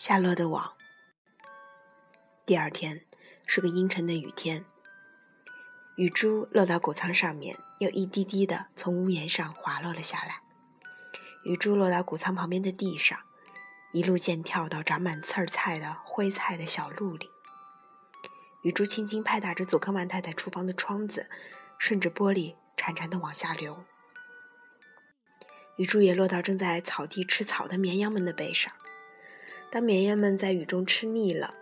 下落的网。第二天是个阴沉的雨天，雨珠落到谷仓上面，又一滴滴的从屋檐上滑落了下来。雨珠落到谷仓旁边的地上，一路渐跳到长满刺儿菜的灰菜的小路里。雨珠轻轻拍打着佐克曼太太厨房的窗子，顺着玻璃潺潺的往下流。雨珠也落到正在草地吃草的绵羊们的背上。当绵羊们在雨中吃腻了，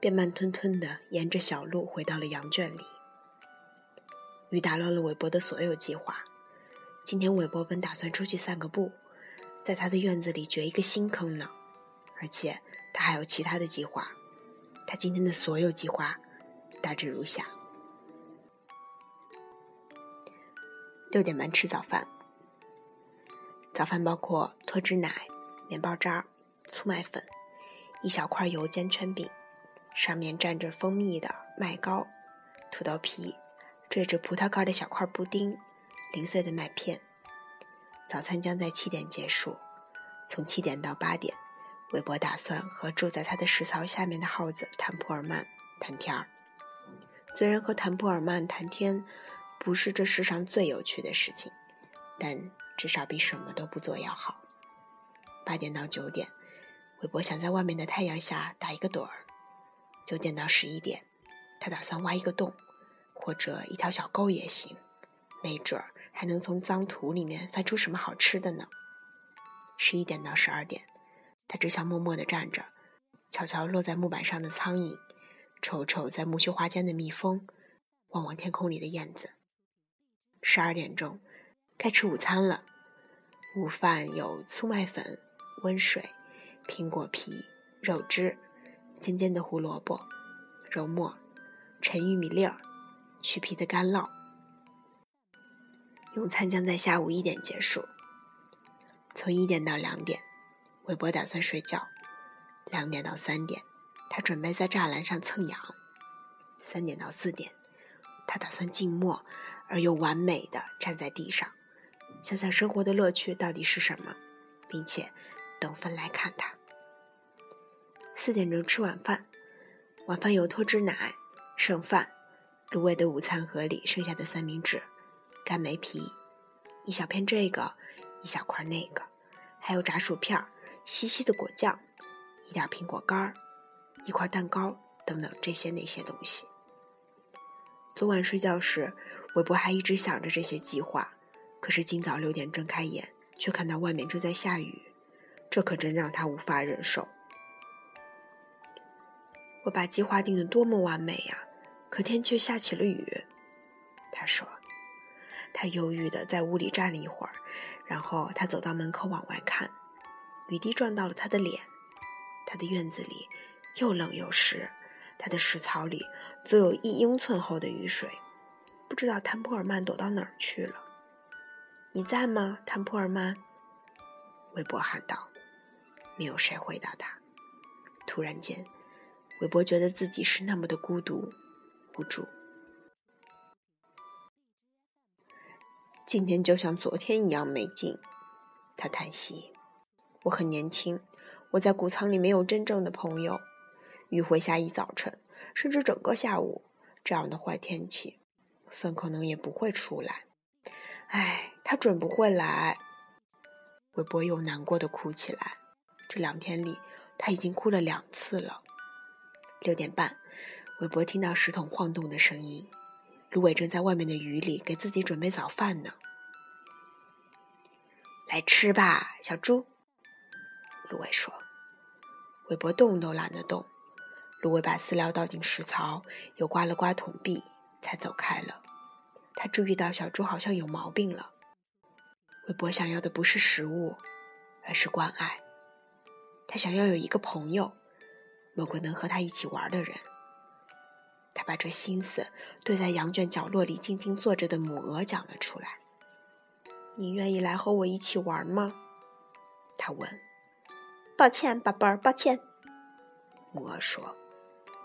便慢吞吞地沿着小路回到了羊圈里。雨打乱了韦伯的所有计划。今天韦伯本打算出去散个步，在他的院子里掘一个新坑呢，而且他还有其他的计划。他今天的所有计划大致如下：六点半吃早饭。早饭包括脱脂奶、面包渣、粗麦粉。一小块油煎圈饼，上面蘸着蜂蜜的麦糕，土豆皮，缀着葡萄干的小块布丁，零碎的麦片。早餐将在七点结束。从七点到八点，韦伯打算和住在他的食槽下面的耗子坦普尔曼谈天儿。虽然和坦普尔曼谈天不是这世上最有趣的事情，但至少比什么都不做要好。八点到九点。韦伯想在外面的太阳下打一个盹儿。九点到十一点，他打算挖一个洞，或者一条小沟也行，没准儿还能从脏土里面翻出什么好吃的呢。十一点到十二点，他只想默默地站着，瞧瞧落在木板上的苍蝇，瞅瞅在木须花间的蜜蜂，望望天空里的燕子。十二点钟，该吃午餐了。午饭有粗麦粉、温水。苹果皮、肉汁、尖尖的胡萝卜、肉末、陈玉米粒儿、去皮的干酪。用餐将在下午一点结束。从一点到两点，韦伯打算睡觉；两点到三点，他准备在栅栏上蹭痒；三点到四点，他打算静默而又完美的站在地上，想想生活的乐趣到底是什么，并且。等分来看他。四点钟吃晚饭，晚饭有脱脂奶、剩饭、卤味的午餐盒里剩下的三明治、干梅皮，一小片这个，一小块那个，还有炸薯片、稀稀的果酱、一点苹果干、一块蛋糕等等这些那些东西。昨晚睡觉时，韦伯还一直想着这些计划，可是今早六点睁开眼，却看到外面正在下雨。这可真让他无法忍受。我把计划定得多么完美呀，可天却下起了雨。他说，他忧郁地在屋里站了一会儿，然后他走到门口往外看，雨滴撞到了他的脸。他的院子里又冷又湿，他的食槽里足有一英寸厚的雨水。不知道坦普尔曼躲到哪儿去了？你在吗，坦普尔曼？韦伯喊道。没有谁回答他。突然间，韦伯觉得自己是那么的孤独、无助。今天就像昨天一样没劲，他叹息。我很年轻，我在谷仓里没有真正的朋友。雨会下一早晨，甚至整个下午。这样的坏天气，粪可能也不会出来。唉，他准不会来。韦伯又难过的哭起来。这两天里，他已经哭了两次了。六点半，韦伯听到石桶晃动的声音，芦苇正在外面的雨里给自己准备早饭呢。来吃吧，小猪。芦苇说。韦伯动都懒得动。芦苇把饲料倒进食槽，又刮了刮桶壁，才走开了。他注意到小猪好像有毛病了。韦伯想要的不是食物，而是关爱。他想要有一个朋友，某个能和他一起玩的人。他把这心思对在羊圈角落里静静坐着的母鹅讲了出来。“你愿意来和我一起玩吗？”他问。“抱歉，宝贝儿，抱歉。”母鹅说，“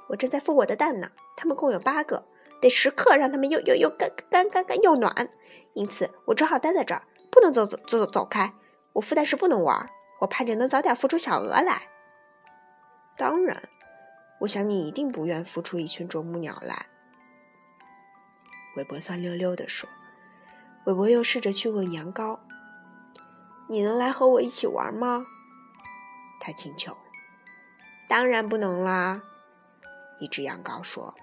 我正在孵我的蛋呢，它们共有八个，得时刻让它们又又又干干干干又暖，因此我只好待在这儿，不能走走走走走开。我孵蛋时不能玩。”我盼着能早点孵出小鹅来。当然，我想你一定不愿孵出一群啄木鸟来。”韦伯酸溜溜地说。韦伯又试着去问羊羔：“你能来和我一起玩吗？”他请求。“当然不能啦。”一只羊羔说。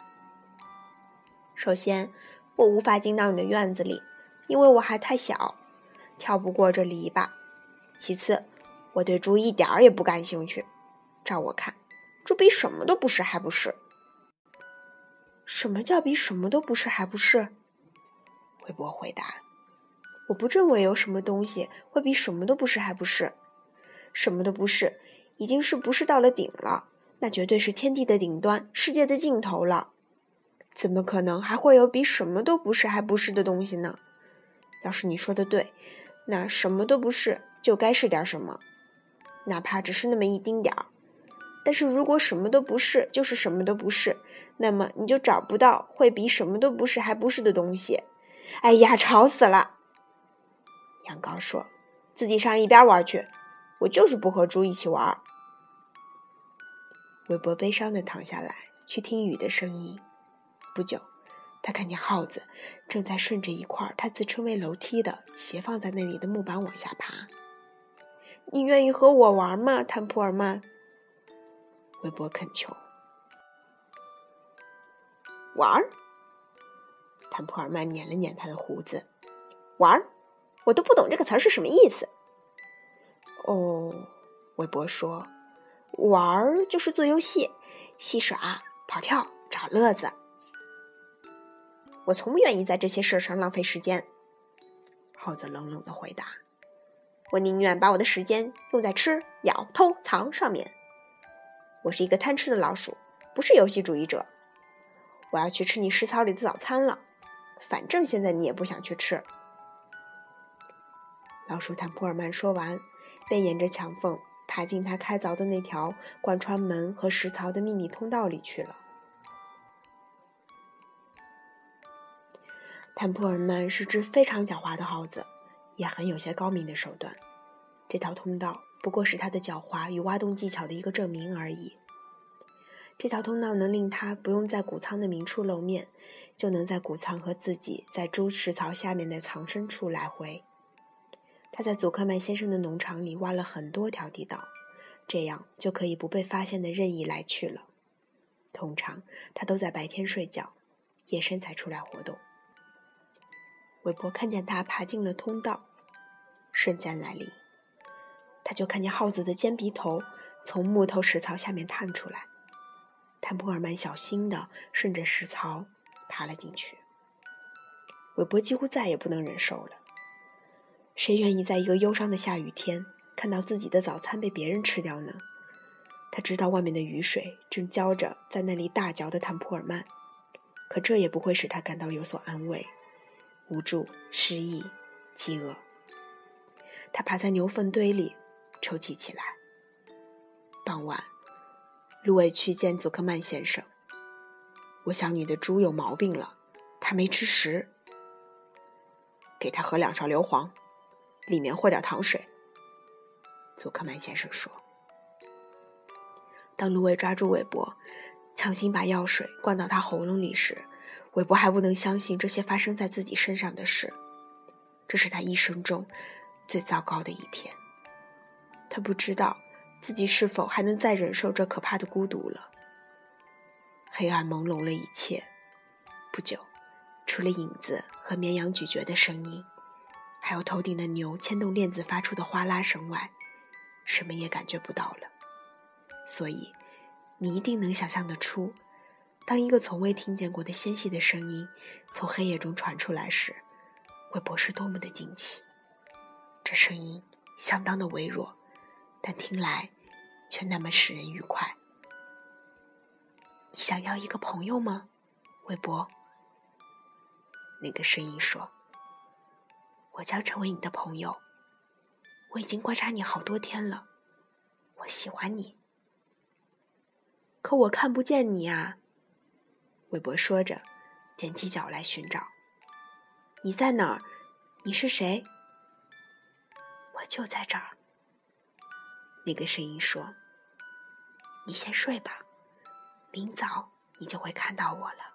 “首先，我无法进到你的院子里，因为我还太小，跳不过这篱笆。其次，我对猪一点儿也不感兴趣。照我看，猪比什么都不是，还不是？什么叫比什么都不是，还不是？”韦伯回答。我不认为有什么东西会比什么都不是还不是，什么都不是，已经是不是到了顶了，那绝对是天地的顶端，世界的尽头了。怎么可能还会有比什么都不是还不是的东西呢？要是你说的对，那什么都不是就该是点什么，哪怕只是那么一丁点儿。但是如果什么都不是就是什么都不是，那么你就找不到会比什么都不是还不是的东西。哎呀，吵死了！羊羔说：“自己上一边玩去，我就是不和猪一起玩。”韦伯悲伤的躺下来，去听雨的声音。不久，他看见耗子正在顺着一块他自称为楼梯的斜放在那里的木板往下爬。“你愿意和我玩吗，坦普尔曼？”韦伯恳求。“玩儿？”坦普尔曼捻了捻他的胡子，“玩儿？”我都不懂这个词儿是什么意思。哦，韦伯说：“玩儿就是做游戏、戏耍、跑跳、找乐子。”我从不愿意在这些事上浪费时间。”耗子冷冷的回答。“我宁愿把我的时间用在吃、咬、偷、藏上面。我是一个贪吃的老鼠，不是游戏主义者。我要去吃你食槽里的早餐了，反正现在你也不想去吃。”老鼠坦普尔曼说完，便沿着墙缝爬进他开凿的那条贯穿门和食槽的秘密通道里去了。坦普尔曼是只非常狡猾的耗子，也很有些高明的手段。这条通道不过是他的狡猾与挖洞技巧的一个证明而已。这条通道能令他不用在谷仓的明处露面，就能在谷仓和自己在猪食槽下面的藏身处来回。他在祖克曼先生的农场里挖了很多条地道，这样就可以不被发现的任意来去了。通常他都在白天睡觉，夜深才出来活动。韦伯看见他爬进了通道，瞬间来临，他就看见耗子的尖鼻头从木头石槽下面探出来。坦普尔曼小心地顺着石槽爬了进去。韦伯几乎再也不能忍受了。谁愿意在一个忧伤的下雨天看到自己的早餐被别人吃掉呢？他知道外面的雨水正浇着在那里大嚼的坦普尔曼，可这也不会使他感到有所安慰。无助、失意、饥饿，他趴在牛粪堆里抽泣起来。傍晚，路伟去见佐克曼先生。我想你的猪有毛病了，它没吃食。给他喝两勺硫磺。里面和点糖水。佐克曼先生说：“当芦苇抓住韦伯，强行把药水灌到他喉咙里时，韦伯还不能相信这些发生在自己身上的事。这是他一生中最糟糕的一天。他不知道自己是否还能再忍受这可怕的孤独了。黑暗朦胧了一切。不久，除了影子和绵羊咀嚼的声音。”还有头顶的牛牵动链子发出的哗啦声外，什么也感觉不到了。所以，你一定能想象得出，当一个从未听见过的纤细的声音从黑夜中传出来时，韦伯是多么的惊奇。这声音相当的微弱，但听来却那么使人愉快。你想要一个朋友吗，韦伯？那个声音说。我将成为你的朋友。我已经观察你好多天了，我喜欢你。可我看不见你啊！韦伯说着，踮起脚来寻找。你在哪儿？你是谁？我就在这儿。那个声音说：“你先睡吧，明早你就会看到我了。